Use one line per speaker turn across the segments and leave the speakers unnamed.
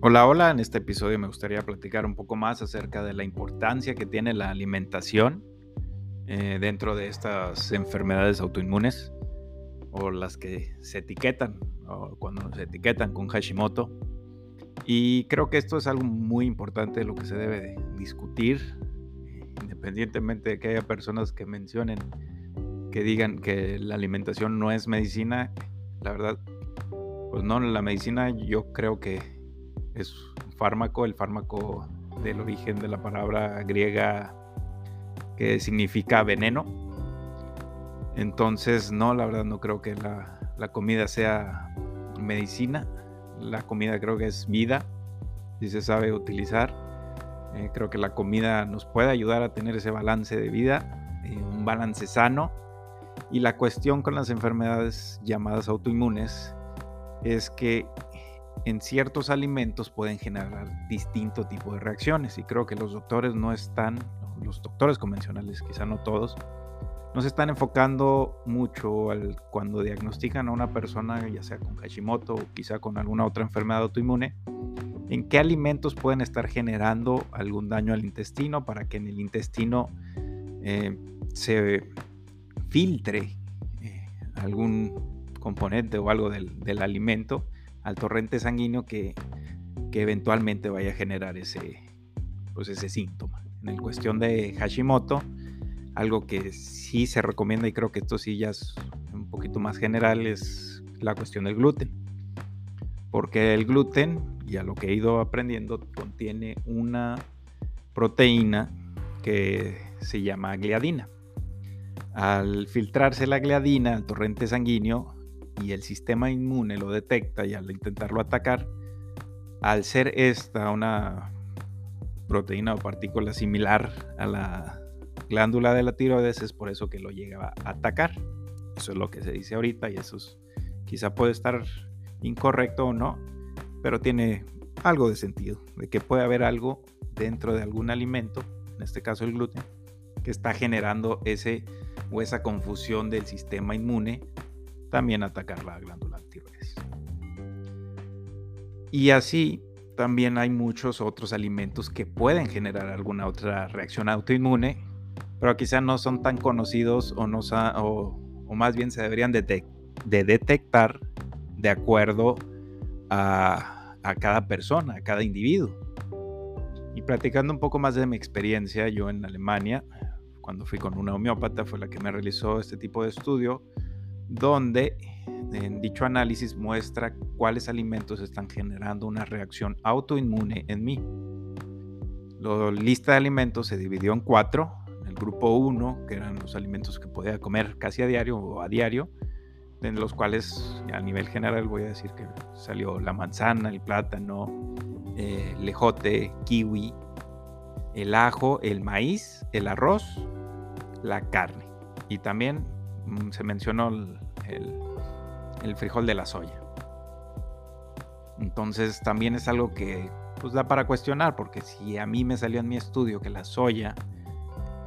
Hola, hola, en este episodio me gustaría platicar un poco más acerca de la importancia que tiene la alimentación eh, dentro de estas enfermedades autoinmunes o las que se etiquetan o cuando se etiquetan con Hashimoto. Y creo que esto es algo muy importante de lo que se debe discutir, independientemente de que haya personas que mencionen, que digan que la alimentación no es medicina. La verdad, pues no, la medicina yo creo que es un fármaco, el fármaco del origen de la palabra griega que significa veneno. Entonces, no, la verdad no creo que la, comida sea medicina. La comida creo que es vida, si se sabe utilizar. Eh, creo que la comida nos puede ayudar a tener ese balance de vida, eh, un balance sano. Y la cuestión con las enfermedades llamadas autoinmunes es que en ciertos alimentos pueden generar distinto tipo de reacciones y creo que los doctores no están, los doctores convencionales, quizá no todos, no se están enfocando mucho al, cuando diagnostican a una persona, ya sea con Hashimoto o quizá con alguna otra enfermedad autoinmune, en qué alimentos pueden estar generando algún daño al intestino para que en el intestino eh, se filtre eh, algún componente o algo del, del alimento al torrente sanguíneo que, eventualmente vaya a generar ese, pues ese síntoma. En el cuestión de Hashimoto, algo que sí se recomienda y creo que esto sí ya es un poquito más general es la cuestión del gluten. Porque el gluten, ya lo que he ido aprendiendo, contiene una proteína que se llama gliadina. Al filtrarse la gliadina al torrente sanguíneo, y el sistema inmune lo detecta y al intentarlo atacar, al ser esta una proteína o partícula similar a la glándula de la tiroides, es por eso que lo llega a atacar. Eso es lo que se dice ahorita y eso quizá puede estar incorrecto o no, pero tiene algo de sentido, de que puede haber algo dentro de algún alimento, en este caso el gluten, que está generando ese o esa confusión del sistema inmune también atacar la glándula tiroides. Y así también hay muchos otros alimentos que pueden generar alguna otra reacción autoinmune, pero quizá no son tan conocidos o, no, o, más bien se deberían de, de detectar de acuerdo a, a, cada persona, a cada individuo. Y platicando un poco más de mi experiencia, yo en Alemania, cuando fui con una homeópata, fue la que me realizó este tipo de estudio, donde en dicho análisis muestra cuáles alimentos están generando una reacción autoinmune en mí. La lista de alimentos se dividió en cuatro. El grupo 1, que eran los alimentos que podía comer casi a diario o a diario, en los cuales a nivel general voy a decir que salió la manzana, el plátano, eh, el kiwi, el ajo, el maíz, el arroz, la carne. Y también se mencionó el, frijol de la soya. Entonces también es algo que pues da para cuestionar, porque si a mí me salió en mi estudio que la soya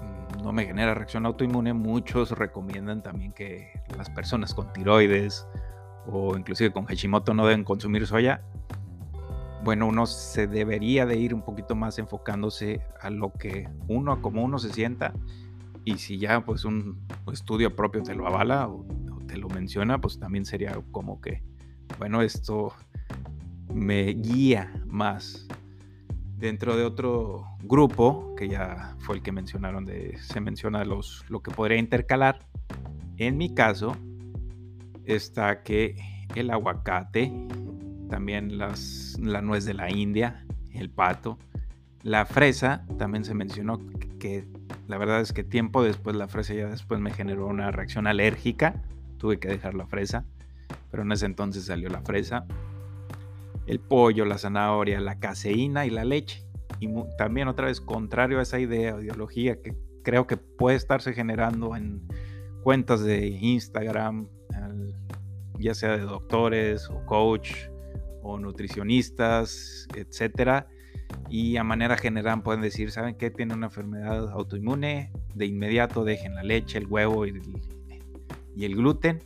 mm, no me genera reacción autoinmune, muchos recomiendan también que las personas con tiroides o inclusive con Hashimoto no deben consumir soya. Bueno, uno se debería de ir un poquito más enfocándose a lo que uno, como uno se sienta y si ya pues un estudio propio te lo avala o, te lo menciona, pues también sería como que, bueno, esto me guía más. Dentro de otro grupo, que ya fue el que mencionaron, de, se menciona los, lo que podría intercalar. En mi caso, está que el aguacate, también las, la nuez de la India, el pato, la fresa, también se mencionó que la verdad es que tiempo después la fresa ya después me generó una reacción alérgica. Tuve que dejar la fresa, pero en ese entonces salió la fresa. El pollo, la zanahoria, la caseína y la leche. Y también otra vez contrario a esa idea o ideología que creo que puede estarse generando en cuentas de Instagram, ya sea de doctores o coach o nutricionistas, etcétera y a manera general pueden decir, ¿saben qué? Tiene una enfermedad autoinmune, de inmediato dejen la leche, el huevo y el, gluten.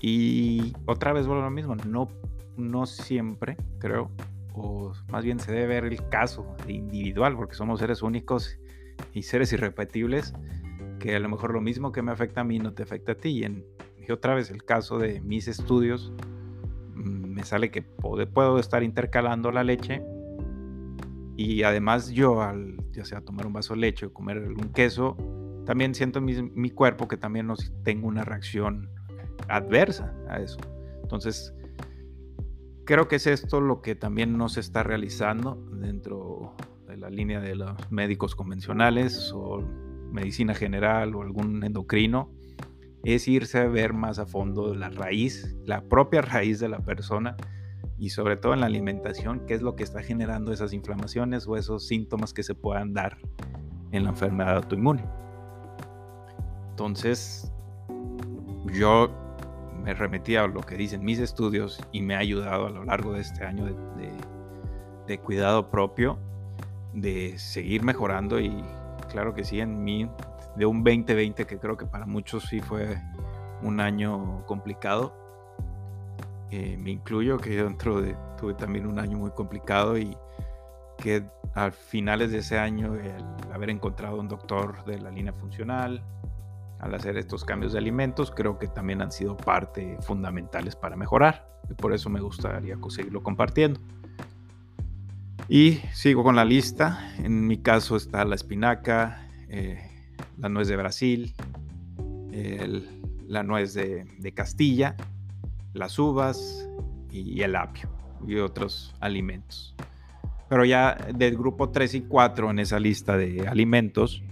Y otra vez vuelvo a lo mismo, no, no siempre, creo, o más bien se debe ver el caso individual, porque somos seres únicos y seres irrepetibles, que a lo mejor lo mismo que me afecta a mí no te afecta a ti. Y, otra vez el caso de mis estudios, mm, me sale que puedo, estar intercalando la leche y además yo al ya sea tomar un vaso de leche o comer algún queso, también siento mi, mi cuerpo que también no tengo una reacción adversa a eso. Entonces, creo que es esto lo que también no se está realizando dentro de la línea de los médicos convencionales o medicina general o algún endocrino, es irse a ver más a fondo la raíz, la propia raíz de la persona y sobre todo en la alimentación, qué es lo que está generando esas inflamaciones o esos síntomas que se puedan dar en la enfermedad autoinmune. Entonces, yo me remetí a lo que dicen mis estudios y me ha ayudado a lo largo de este año de, cuidado propio, de seguir mejorando y claro que sí, en mí, de un 2020 que creo que para muchos sí fue un año complicado. Eh, me incluyo que dentro de, tuve también un año muy complicado y que a finales de ese año el haber encontrado un doctor de la línea funcional, al hacer estos cambios de alimentos, creo que también han sido parte fundamentales para mejorar. Y por eso me gustaría seguirlo compartiendo. Y sigo con la lista. En mi caso está la espinaca, eh, la nuez de Brasil, la nuez de, de, Castilla, las uvas y el apio y otros alimentos. Pero ya del grupo 3 y 4 en esa lista de alimentos,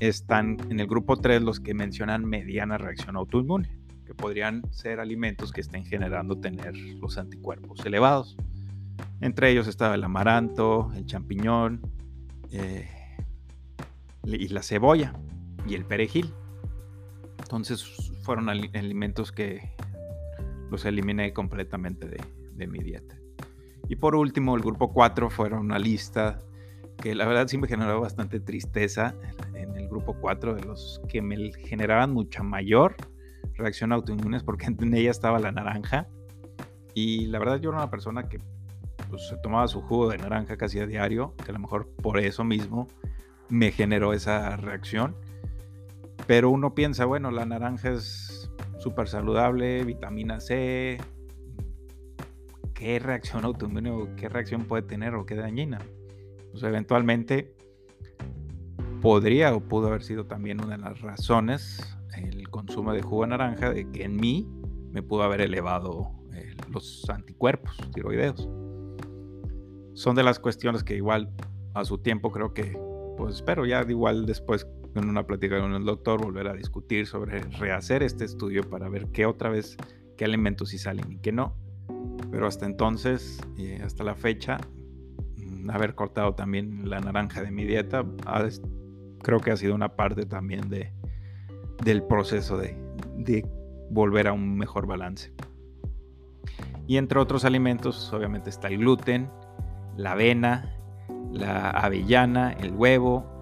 están en el grupo 3 los que mencionan mediana reacción autoinmune, que podrían ser alimentos que estén generando tener los anticuerpos elevados. Entre ellos estaba el amaranto, el champiñón eh, y la cebolla y el perejil. Entonces fueron alimentos que los eliminé completamente de, mi dieta. Y por último, el grupo 4 fueron una lista que la verdad sí me generó bastante tristeza en el grupo 4 de los que me generaban mucha mayor reacción autoinmunes porque en ella estaba la naranja y la verdad yo era una persona que pues, se tomaba su jugo de naranja casi a diario, que a lo mejor por eso mismo me generó esa reacción. Pero uno piensa, bueno, la naranja es súper saludable, vitamina C, ¿qué reacción autoinmune qué reacción puede tener o qué dañina? Pues eventualmente podría o pudo haber sido también una de las razones el consumo de jugo de naranja de que en mí me pudo haber elevado eh, los anticuerpos tiroideos. Son de las cuestiones que igual a su tiempo creo que, pues espero ya igual después en una plática con el doctor volver a discutir sobre rehacer este estudio para ver qué otra vez, qué alimentos sí salen y qué no. Pero hasta entonces, y hasta la fecha, haber cortado también la naranja de mi dieta, creo que ha sido una parte también de, del proceso de, de volver a un mejor balance. Y entre otros alimentos, obviamente está el gluten, la avena, la avellana, el huevo,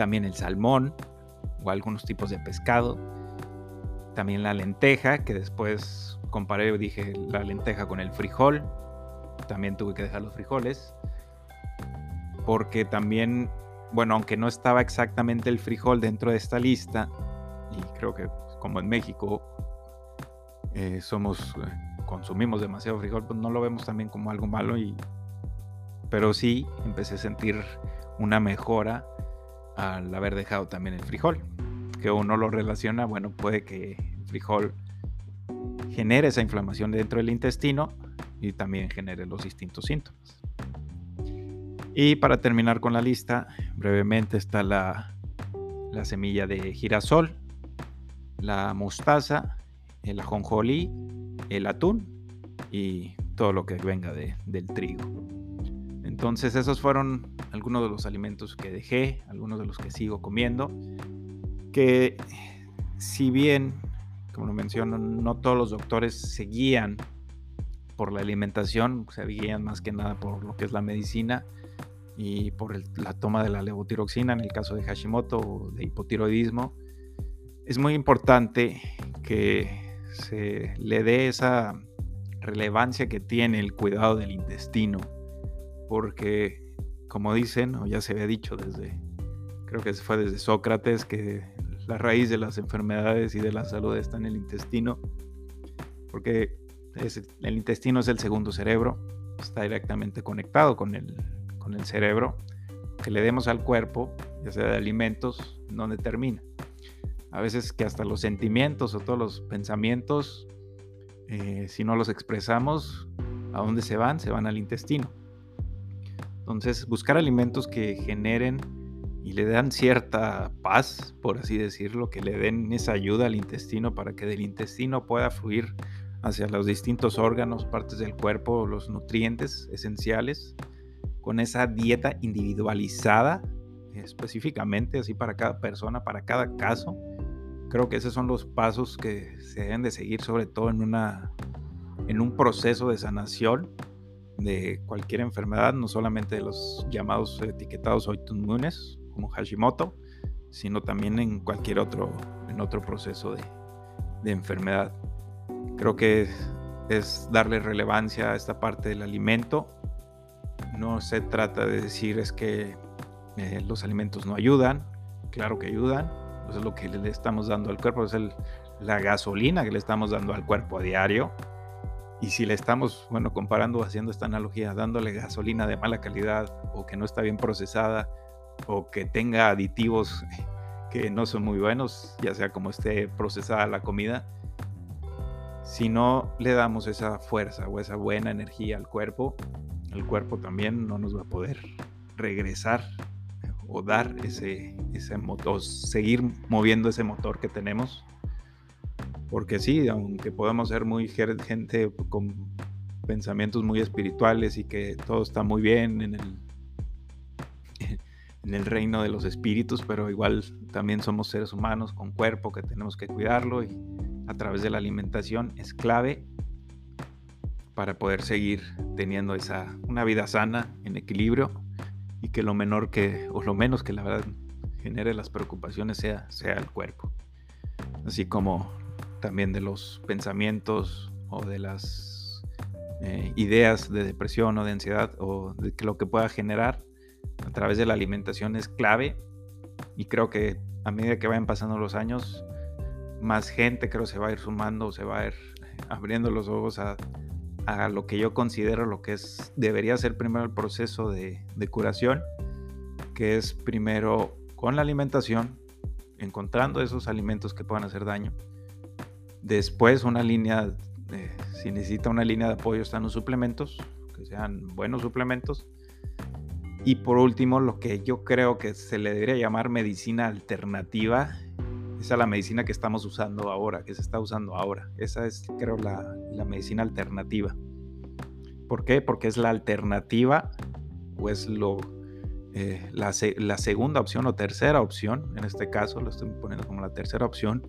también el salmón o algunos tipos de pescado, también la lenteja, que después comparé, dije la lenteja con el frijol, también tuve que dejar los frijoles, porque también, bueno, aunque no estaba exactamente el frijol dentro de esta lista, y creo que como en México eh, somos, eh, consumimos demasiado frijol, pues no lo vemos también como algo malo, y, pero sí empecé a sentir una mejora al haber dejado también el frijol, que uno lo relaciona, bueno, puede que el frijol genere esa inflamación dentro del intestino y también genere los distintos síntomas. Y para terminar con la lista, brevemente está la, semilla de girasol, la mostaza, el ajonjolí, el atún y todo lo que venga del trigo. Entonces esos fueron algunos de los alimentos que dejé, algunos de los que sigo comiendo, que si bien, como lo menciono, no todos los doctores se guían por la alimentación, se guían más que nada por lo que es la medicina, y por la toma de la levotiroxina en el caso de Hashimoto o de hipotiroidismo, es muy importante que se le dé esa relevancia que tiene el cuidado del intestino porque como dicen, o ya se había dicho desde, creo que fue desde Sócrates, que la raíz de las enfermedades y de la salud está en el intestino, porque el intestino es el segundo cerebro, está directamente conectado con el, con el cerebro, que le demos al cuerpo, ya sea de alimentos, no determina. A veces que hasta los sentimientos o todos los pensamientos, eh, si no los expresamos, ¿a dónde se van? Se van al intestino. Entonces, buscar alimentos que generen y le dan cierta paz, por así decirlo, que le den esa ayuda al intestino para que del intestino pueda fluir hacia los distintos órganos, partes del cuerpo, los nutrientes esenciales, con esa dieta individualizada, específicamente así para cada persona, para cada caso. Creo que esos son los pasos que se deben de seguir, sobre todo en, una, en un proceso de sanación de cualquier enfermedad, no solamente de los llamados etiquetados autoinmunes como Hashimoto, sino también en cualquier otro, en otro proceso de, enfermedad. Creo que es darle relevancia a esta parte del alimento. No se trata de decir es que eh, los alimentos no ayudan, claro que ayudan, eso es lo que le estamos dando al cuerpo, es la gasolina que le estamos dando al cuerpo a diario y si le estamos, bueno, comparando, haciendo esta analogía, dándole gasolina de mala calidad o que no está bien procesada o que tenga aditivos que no son muy buenos, ya sea como esté procesada la comida, si no le damos esa fuerza o esa buena energía al cuerpo, el cuerpo también no nos va a poder regresar o dar ese, ese motor, seguir moviendo ese motor que tenemos porque sí, aunque podamos ser muy gente con pensamientos muy espirituales y que todo está muy bien en el, en el reino de los espíritus, pero igual también somos seres humanos con cuerpo que tenemos que cuidarlo y a través de la alimentación es clave para poder seguir teniendo esa una vida sana en equilibrio y que lo menor que o lo menos que la verdad genere las preocupaciones sea sea el cuerpo. Así como también de los pensamientos o de las eh, ideas de depresión o de ansiedad o de lo que pueda generar a través de la alimentación es clave. Y creo que a medida que vayan pasando los años más gente creo se va a ir sumando se va a ir abriendo los ojos a, a lo que yo considero lo que es debería ser primero el proceso de, de curación que es primero con la alimentación encontrando esos alimentos que puedan hacer daño Después una línea, si necesita una línea de apoyo están los suplementos, que sean buenos suplementos. Y por último, lo que yo creo que se le debería llamar medicina alternativa, esa es la medicina que estamos usando ahora, que se está usando ahora. Esa es, creo, la, medicina alternativa. ¿Por qué? Porque es la alternativa, pues lo, eh, la, la, segunda opción o tercera opción, en este caso lo estoy poniendo como la tercera opción,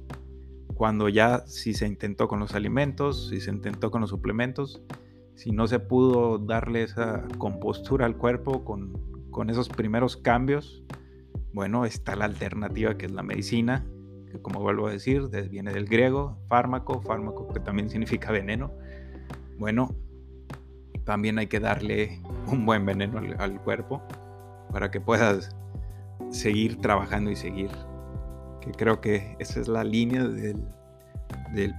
cuando ya si se intentó con los alimentos, si se intentó con los suplementos, si no se pudo darle esa compostura al cuerpo con, con esos primeros cambios, bueno, está la alternativa que es la medicina, que como vuelvo a decir, viene del griego, fármaco, fármaco que también significa veneno. Bueno, también hay que darle un buen veneno al, al cuerpo para que puedas seguir trabajando y seguir que creo que esa es la línea del,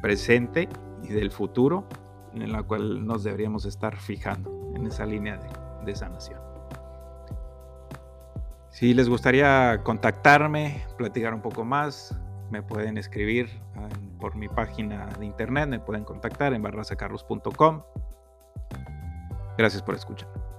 presente y del futuro en la cual nos deberíamos estar fijando en esa línea de, sanación. Si les gustaría contactarme, platicar un poco más, me pueden escribir por mi página de internet, me pueden contactar en barrasacarlos.com. Gracias por escuchar.